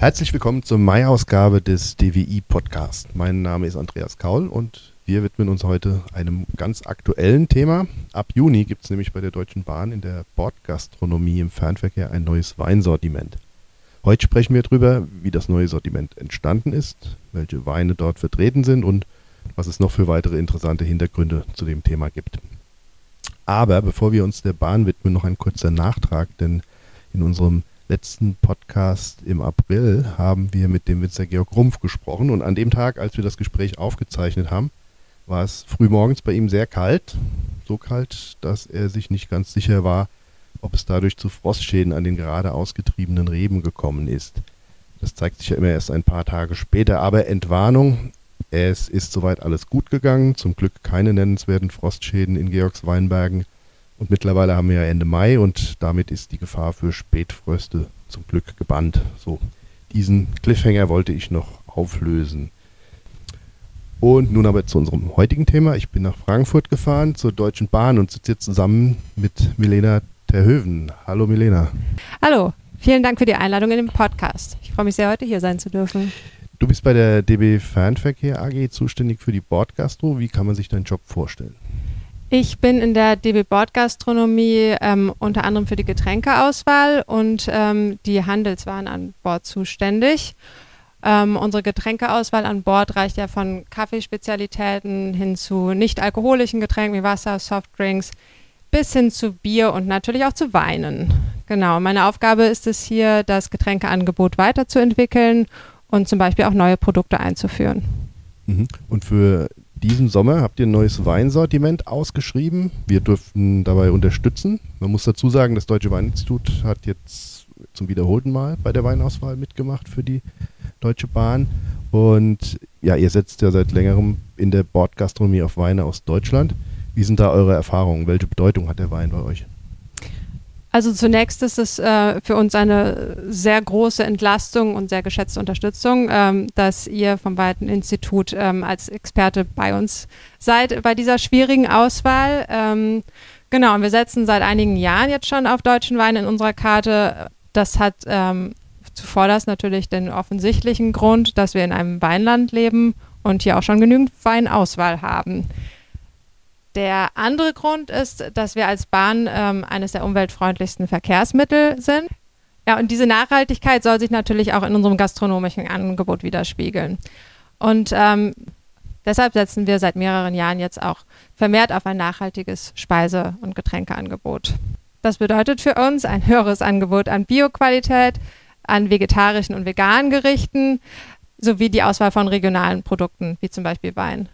Herzlich willkommen zur Mai-Ausgabe des DWI Podcast. Mein Name ist Andreas Kaul und wir widmen uns heute einem ganz aktuellen Thema. Ab Juni gibt es nämlich bei der Deutschen Bahn in der Bordgastronomie im Fernverkehr ein neues Weinsortiment. Heute sprechen wir darüber, wie das neue Sortiment entstanden ist, welche Weine dort vertreten sind und was es noch für weitere interessante Hintergründe zu dem Thema gibt. Aber bevor wir uns der Bahn widmen, noch ein kurzer Nachtrag, denn in unserem letzten Podcast im April haben wir mit dem Winzer Georg Rumpf gesprochen. Und an dem Tag, als wir das Gespräch aufgezeichnet haben, war es frühmorgens bei ihm sehr kalt, so kalt, dass er sich nicht ganz sicher war, ob es dadurch zu Frostschäden an den gerade ausgetriebenen Reben gekommen ist. Das zeigt sich ja immer erst ein paar Tage später, aber Entwarnung, es ist soweit alles gut gegangen, zum Glück keine nennenswerten Frostschäden in Georgs Weinbergen und mittlerweile haben wir ja Ende Mai und damit ist die Gefahr für Spätfröste zum Glück gebannt. So, diesen Cliffhanger wollte ich noch auflösen. Und nun aber zu unserem heutigen Thema. Ich bin nach Frankfurt gefahren zur Deutschen Bahn und sitze jetzt zusammen mit Milena Terhöven. Hallo Milena. Hallo, vielen Dank für die Einladung in den Podcast. Ich freue mich sehr, heute hier sein zu dürfen. Du bist bei der DB Fernverkehr AG zuständig für die Bordgastro. Wie kann man sich deinen Job vorstellen? Ich bin in der DB Bordgastronomie ähm, unter anderem für die Getränkeauswahl und ähm, die Handelswaren an Bord zuständig. Ähm, unsere Getränkeauswahl an Bord reicht ja von Kaffeespezialitäten hin zu nicht alkoholischen Getränken wie Wasser, Softdrinks bis hin zu Bier und natürlich auch zu Weinen. Genau, meine Aufgabe ist es hier, das Getränkeangebot weiterzuentwickeln und zum Beispiel auch neue Produkte einzuführen. Mhm. Und für diesen Sommer habt ihr ein neues Weinsortiment ausgeschrieben. Wir durften dabei unterstützen. Man muss dazu sagen, das Deutsche Weininstitut hat jetzt zum wiederholten Mal bei der Weinauswahl mitgemacht für die Deutsche Bahn. Und ja, ihr setzt ja seit längerem in der Bordgastronomie auf Weine aus Deutschland. Wie sind da eure Erfahrungen? Welche Bedeutung hat der Wein bei euch? Also zunächst ist es äh, für uns eine sehr große Entlastung und sehr geschätzte Unterstützung, ähm, dass ihr vom Weiten Institut ähm, als Experte bei uns seid bei dieser schwierigen Auswahl. Ähm, genau, und wir setzen seit einigen Jahren jetzt schon auf deutschen Wein in unserer Karte. Das hat ähm, zuvor das natürlich den offensichtlichen Grund, dass wir in einem Weinland leben und hier auch schon genügend Weinauswahl haben. Der andere Grund ist, dass wir als Bahn ähm, eines der umweltfreundlichsten Verkehrsmittel sind. Ja, und diese Nachhaltigkeit soll sich natürlich auch in unserem gastronomischen Angebot widerspiegeln. Und ähm, deshalb setzen wir seit mehreren Jahren jetzt auch vermehrt auf ein nachhaltiges Speise- und Getränkeangebot. Das bedeutet für uns ein höheres Angebot an Bioqualität, an vegetarischen und veganen Gerichten sowie die Auswahl von regionalen Produkten, wie zum Beispiel Wein.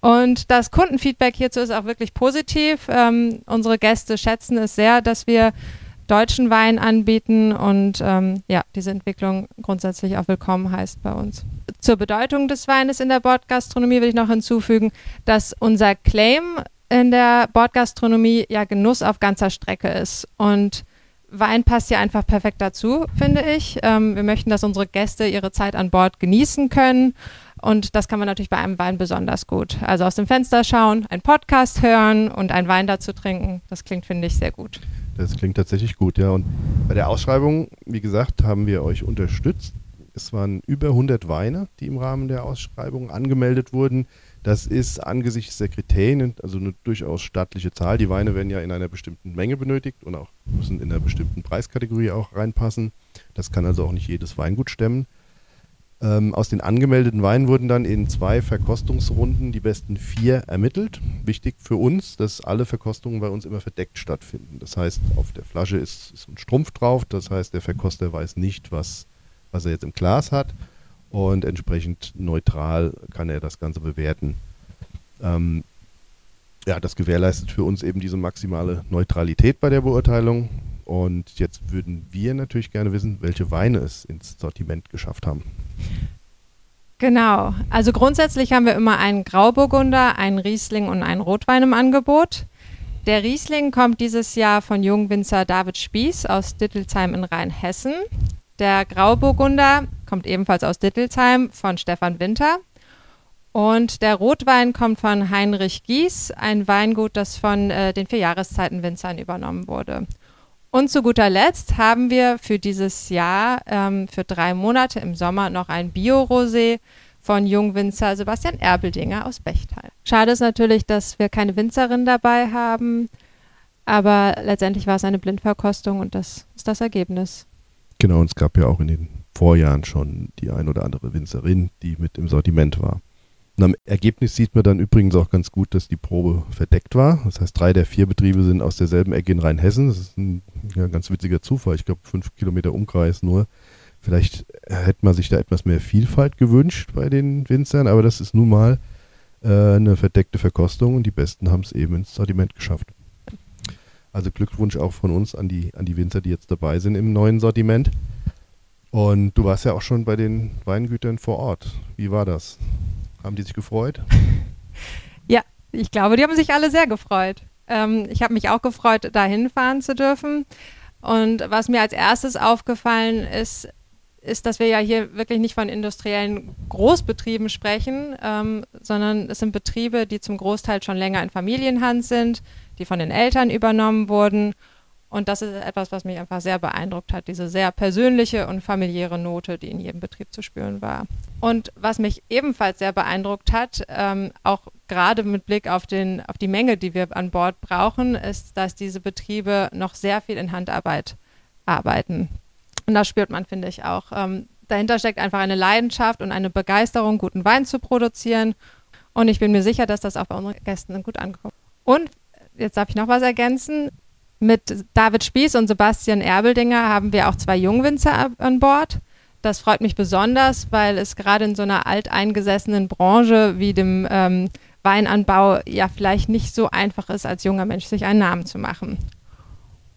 Und das Kundenfeedback hierzu ist auch wirklich positiv. Ähm, unsere Gäste schätzen es sehr, dass wir deutschen Wein anbieten und ähm, ja, diese Entwicklung grundsätzlich auch willkommen heißt bei uns. Zur Bedeutung des Weines in der Bordgastronomie will ich noch hinzufügen, dass unser Claim in der Bordgastronomie ja Genuss auf ganzer Strecke ist und Wein passt ja einfach perfekt dazu, finde ich. Ähm, wir möchten, dass unsere Gäste ihre Zeit an Bord genießen können. Und das kann man natürlich bei einem Wein besonders gut. Also aus dem Fenster schauen, einen Podcast hören und einen Wein dazu trinken. Das klingt, finde ich, sehr gut. Das klingt tatsächlich gut, ja. Und bei der Ausschreibung, wie gesagt, haben wir euch unterstützt. Es waren über 100 Weine, die im Rahmen der Ausschreibung angemeldet wurden. Das ist angesichts der Kriterien, also eine durchaus stattliche Zahl. Die Weine werden ja in einer bestimmten Menge benötigt und auch müssen in einer bestimmten Preiskategorie auch reinpassen. Das kann also auch nicht jedes Weingut stemmen. Ähm, aus den angemeldeten Weinen wurden dann in zwei Verkostungsrunden die besten vier ermittelt. Wichtig für uns, dass alle Verkostungen bei uns immer verdeckt stattfinden. Das heißt, auf der Flasche ist, ist ein Strumpf drauf. Das heißt, der Verkoster weiß nicht, was, was er jetzt im Glas hat und entsprechend neutral kann er das Ganze bewerten. Ähm, ja, das gewährleistet für uns eben diese maximale Neutralität bei der Beurteilung. Und jetzt würden wir natürlich gerne wissen, welche Weine es ins Sortiment geschafft haben. Genau. Also grundsätzlich haben wir immer einen Grauburgunder, einen Riesling und einen Rotwein im Angebot. Der Riesling kommt dieses Jahr von Jungwinzer David Spieß aus Dittelsheim in Rheinhessen. Der Grauburgunder kommt ebenfalls aus Dittelsheim von Stefan Winter. Und der Rotwein kommt von Heinrich Gies, ein Weingut, das von äh, den vier Jahreszeiten Winzern übernommen wurde. Und zu guter Letzt haben wir für dieses Jahr, ähm, für drei Monate im Sommer, noch ein Bio-Rosé von Jungwinzer Sebastian Erbeldinger aus Bechtal. Schade ist natürlich, dass wir keine Winzerin dabei haben, aber letztendlich war es eine Blindverkostung und das ist das Ergebnis. Genau, und es gab ja auch in den Vorjahren schon die ein oder andere Winzerin, die mit im Sortiment war. Und am Ergebnis sieht man dann übrigens auch ganz gut, dass die Probe verdeckt war. Das heißt, drei der vier Betriebe sind aus derselben Ecke in Rheinhessen. Das ist ein ja, ganz witziger Zufall. Ich glaube, fünf Kilometer Umkreis nur. Vielleicht hätte man sich da etwas mehr Vielfalt gewünscht bei den Winzern, aber das ist nun mal äh, eine verdeckte Verkostung und die Besten haben es eben ins Sortiment geschafft. Also Glückwunsch auch von uns an die, an die Winzer, die jetzt dabei sind im neuen Sortiment. Und du warst ja auch schon bei den Weingütern vor Ort. Wie war das? Haben die sich gefreut? Ja, ich glaube, die haben sich alle sehr gefreut. Ähm, ich habe mich auch gefreut, da hinfahren zu dürfen. Und was mir als erstes aufgefallen ist, ist, dass wir ja hier wirklich nicht von industriellen Großbetrieben sprechen, ähm, sondern es sind Betriebe, die zum Großteil schon länger in Familienhand sind, die von den Eltern übernommen wurden. Und das ist etwas, was mich einfach sehr beeindruckt hat, diese sehr persönliche und familiäre Note, die in jedem Betrieb zu spüren war. Und was mich ebenfalls sehr beeindruckt hat, ähm, auch gerade mit Blick auf, den, auf die Menge, die wir an Bord brauchen, ist, dass diese Betriebe noch sehr viel in Handarbeit arbeiten. Und das spürt man, finde ich, auch. Ähm, dahinter steckt einfach eine Leidenschaft und eine Begeisterung, guten Wein zu produzieren. Und ich bin mir sicher, dass das auch bei unseren Gästen gut ankommt. Und jetzt darf ich noch was ergänzen. Mit David Spieß und Sebastian Erbeldinger haben wir auch zwei Jungwinzer an Bord. Das freut mich besonders, weil es gerade in so einer alteingesessenen Branche wie dem ähm, Weinanbau ja vielleicht nicht so einfach ist, als junger Mensch sich einen Namen zu machen.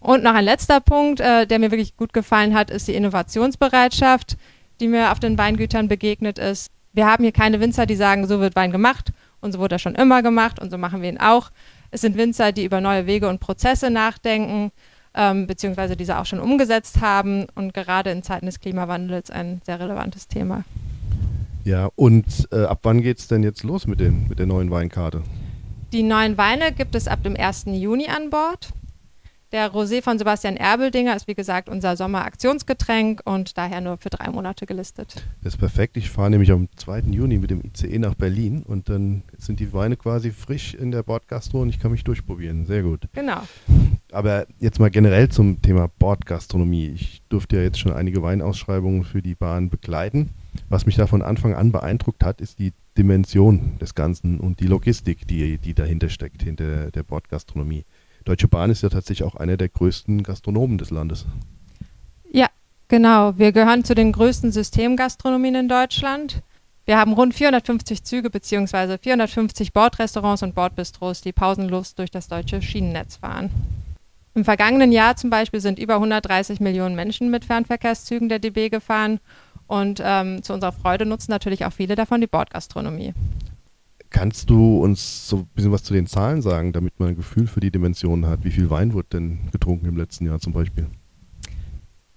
Und noch ein letzter Punkt, äh, der mir wirklich gut gefallen hat, ist die Innovationsbereitschaft, die mir auf den Weingütern begegnet ist. Wir haben hier keine Winzer, die sagen, so wird Wein gemacht und so wurde er schon immer gemacht und so machen wir ihn auch. Es sind Winzer, die über neue Wege und Prozesse nachdenken, ähm, beziehungsweise diese auch schon umgesetzt haben und gerade in Zeiten des Klimawandels ein sehr relevantes Thema. Ja, und äh, ab wann geht es denn jetzt los mit, den, mit der neuen Weinkarte? Die neuen Weine gibt es ab dem 1. Juni an Bord. Der Rosé von Sebastian Erbeldinger ist wie gesagt unser Sommeraktionsgetränk und daher nur für drei Monate gelistet. Das ist perfekt. Ich fahre nämlich am 2. Juni mit dem ICE nach Berlin und dann sind die Weine quasi frisch in der Bordgastro und ich kann mich durchprobieren. Sehr gut. Genau. Aber jetzt mal generell zum Thema Bordgastronomie. Ich durfte ja jetzt schon einige Weinausschreibungen für die Bahn begleiten. Was mich da von Anfang an beeindruckt hat, ist die Dimension des Ganzen und die Logistik, die, die dahinter steckt, hinter der Bordgastronomie. Deutsche Bahn ist ja tatsächlich auch einer der größten Gastronomen des Landes. Ja, genau. Wir gehören zu den größten Systemgastronomien in Deutschland. Wir haben rund 450 Züge bzw. 450 Bordrestaurants und Bordbistros, die pausenlos durch das deutsche Schienennetz fahren. Im vergangenen Jahr zum Beispiel sind über 130 Millionen Menschen mit Fernverkehrszügen der DB gefahren und ähm, zu unserer Freude nutzen natürlich auch viele davon die Bordgastronomie. Kannst du uns so ein bisschen was zu den Zahlen sagen, damit man ein Gefühl für die Dimensionen hat? Wie viel Wein wurde denn getrunken im letzten Jahr zum Beispiel?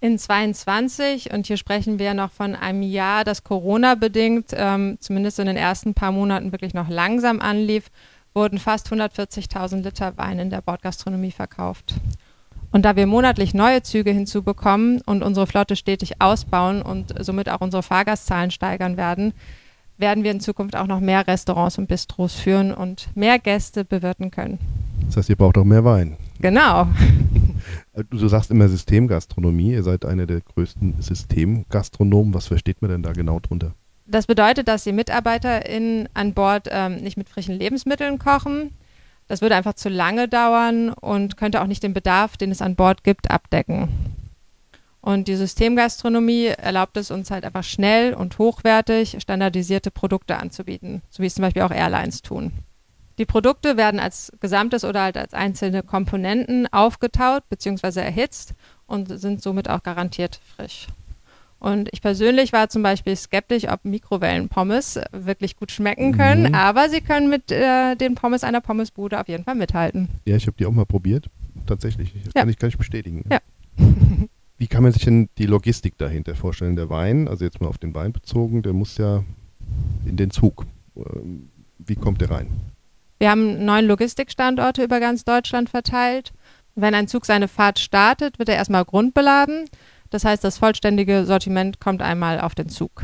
In 22, und hier sprechen wir noch von einem Jahr, das Corona-bedingt, ähm, zumindest in den ersten paar Monaten wirklich noch langsam anlief, wurden fast 140.000 Liter Wein in der Bordgastronomie verkauft. Und da wir monatlich neue Züge hinzubekommen und unsere Flotte stetig ausbauen und somit auch unsere Fahrgastzahlen steigern werden, werden wir in Zukunft auch noch mehr Restaurants und Bistros führen und mehr Gäste bewirten können. Das heißt, ihr braucht auch mehr Wein. Genau. Du sagst immer Systemgastronomie. Ihr seid einer der größten Systemgastronomen. Was versteht man denn da genau drunter? Das bedeutet, dass die MitarbeiterInnen an Bord ähm, nicht mit frischen Lebensmitteln kochen. Das würde einfach zu lange dauern und könnte auch nicht den Bedarf, den es an Bord gibt, abdecken. Und die Systemgastronomie erlaubt es uns halt einfach schnell und hochwertig standardisierte Produkte anzubieten, so wie es zum Beispiel auch Airlines tun. Die Produkte werden als gesamtes oder halt als einzelne Komponenten aufgetaut bzw. erhitzt und sind somit auch garantiert frisch. Und ich persönlich war zum Beispiel skeptisch, ob Mikrowellenpommes wirklich gut schmecken können, mhm. aber sie können mit äh, den Pommes einer Pommesbude auf jeden Fall mithalten. Ja, ich habe die auch mal probiert. Tatsächlich. Das ja. kann ich gar nicht bestätigen. Ja. Wie kann man sich denn die Logistik dahinter vorstellen? Der Wein, also jetzt mal auf den Wein bezogen, der muss ja in den Zug. Ähm, wie kommt der rein? Wir haben neun Logistikstandorte über ganz Deutschland verteilt Wenn ein Zug seine Fahrt startet, wird er erstmal grundbeladen. Das heißt, das vollständige Sortiment kommt einmal auf den Zug.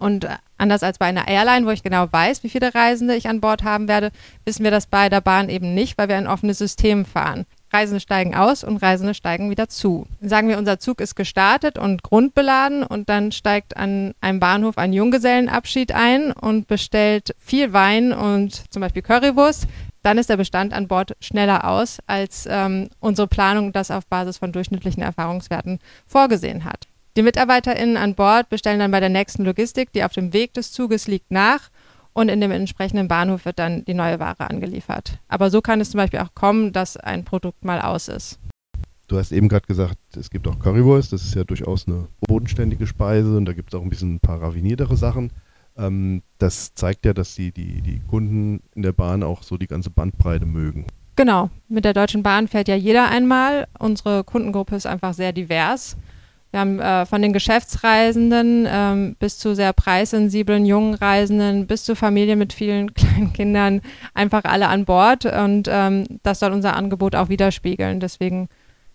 Und anders als bei einer Airline, wo ich genau weiß, wie viele Reisende ich an Bord haben werde, wissen wir das bei der Bahn eben nicht, weil wir ein offenes System fahren. Reisende steigen aus und Reisende steigen wieder zu. Sagen wir, unser Zug ist gestartet und grundbeladen und dann steigt an einem Bahnhof ein Junggesellenabschied ein und bestellt viel Wein und zum Beispiel Currywurst, dann ist der Bestand an Bord schneller aus, als ähm, unsere Planung das auf Basis von durchschnittlichen Erfahrungswerten vorgesehen hat. Die MitarbeiterInnen an Bord bestellen dann bei der nächsten Logistik, die auf dem Weg des Zuges liegt, nach und in dem entsprechenden Bahnhof wird dann die neue Ware angeliefert. Aber so kann es zum Beispiel auch kommen, dass ein Produkt mal aus ist. Du hast eben gerade gesagt, es gibt auch Currywurst, das ist ja durchaus eine bodenständige Speise und da gibt es auch ein bisschen ein paar raffiniertere Sachen. Ähm, das zeigt ja, dass die, die, die Kunden in der Bahn auch so die ganze Bandbreite mögen. Genau, mit der Deutschen Bahn fährt ja jeder einmal. Unsere Kundengruppe ist einfach sehr divers. Wir haben äh, von den Geschäftsreisenden ähm, bis zu sehr preissensiblen jungen Reisenden bis zu Familien mit vielen kleinen Kindern einfach alle an Bord und ähm, das soll unser Angebot auch widerspiegeln. Deswegen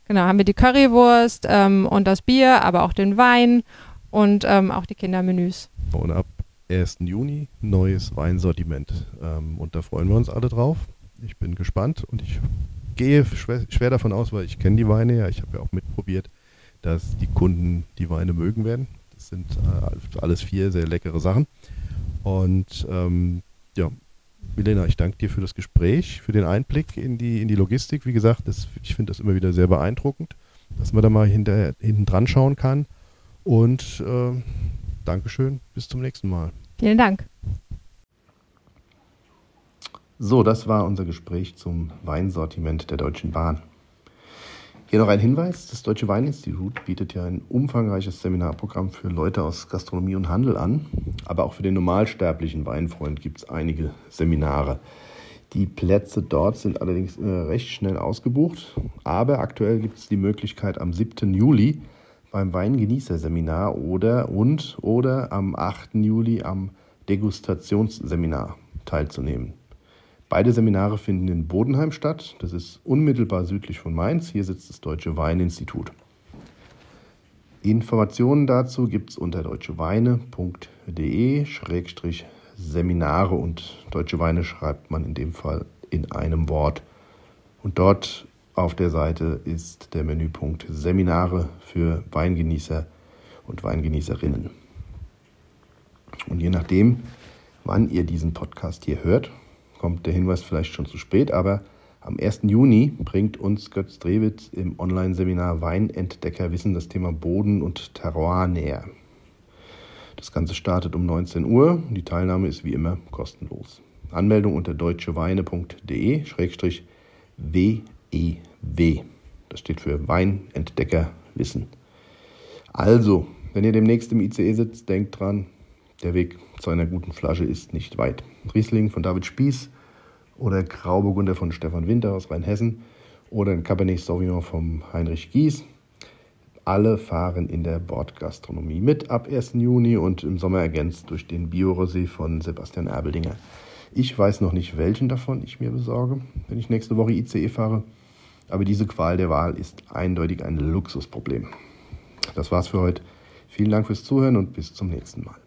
genau haben wir die Currywurst ähm, und das Bier, aber auch den Wein und ähm, auch die Kindermenüs. Und ab 1. Juni neues Weinsortiment ähm, und da freuen wir uns alle drauf. Ich bin gespannt und ich gehe schwer, schwer davon aus, weil ich kenne die Weine ja, ich habe ja auch mitprobiert dass die Kunden die Weine mögen werden. Das sind äh, alles vier sehr leckere Sachen. Und ähm, ja, Milena, ich danke dir für das Gespräch, für den Einblick in die, in die Logistik. Wie gesagt, das, ich finde das immer wieder sehr beeindruckend, dass man da mal hinter, hinten dran schauen kann. Und äh, Dankeschön, bis zum nächsten Mal. Vielen Dank. So, das war unser Gespräch zum Weinsortiment der Deutschen Bahn. Hier noch ein Hinweis, das Deutsche Weininstitut bietet ja ein umfangreiches Seminarprogramm für Leute aus Gastronomie und Handel an, aber auch für den normalsterblichen Weinfreund gibt es einige Seminare. Die Plätze dort sind allerdings äh, recht schnell ausgebucht, aber aktuell gibt es die Möglichkeit am 7. Juli beim Weingenießerseminar oder und oder am 8. Juli am Degustationsseminar teilzunehmen. Beide Seminare finden in Bodenheim statt. Das ist unmittelbar südlich von Mainz. Hier sitzt das Deutsche Weininstitut. Informationen dazu gibt es unter deutscheweine.de-seminare und Deutsche Weine schreibt man in dem Fall in einem Wort. Und dort auf der Seite ist der Menüpunkt Seminare für Weingenießer und Weingenießerinnen. Und je nachdem, wann ihr diesen Podcast hier hört, kommt der Hinweis vielleicht schon zu spät, aber am 1. Juni bringt uns Götz Drewitz im Online-Seminar Weinentdecker Wissen das Thema Boden und Terroir näher. Das Ganze startet um 19 Uhr. Die Teilnahme ist wie immer kostenlos. Anmeldung unter deutscheweine.de-wew. Das steht für Weinentdecker Wissen. Also, wenn ihr demnächst im ICE sitzt, denkt dran, der Weg zu einer guten Flasche ist nicht weit. Riesling von David Spieß oder Grauburgunder von Stefan Winter aus Rheinhessen oder ein Cabernet Sauvignon vom Heinrich Gies. Alle fahren in der Bordgastronomie mit ab 1. Juni und im Sommer ergänzt durch den Biorosé von Sebastian Erbeldinger. Ich weiß noch nicht, welchen davon ich mir besorge, wenn ich nächste Woche ICE fahre, aber diese Qual der Wahl ist eindeutig ein Luxusproblem. Das war's für heute. Vielen Dank fürs Zuhören und bis zum nächsten Mal.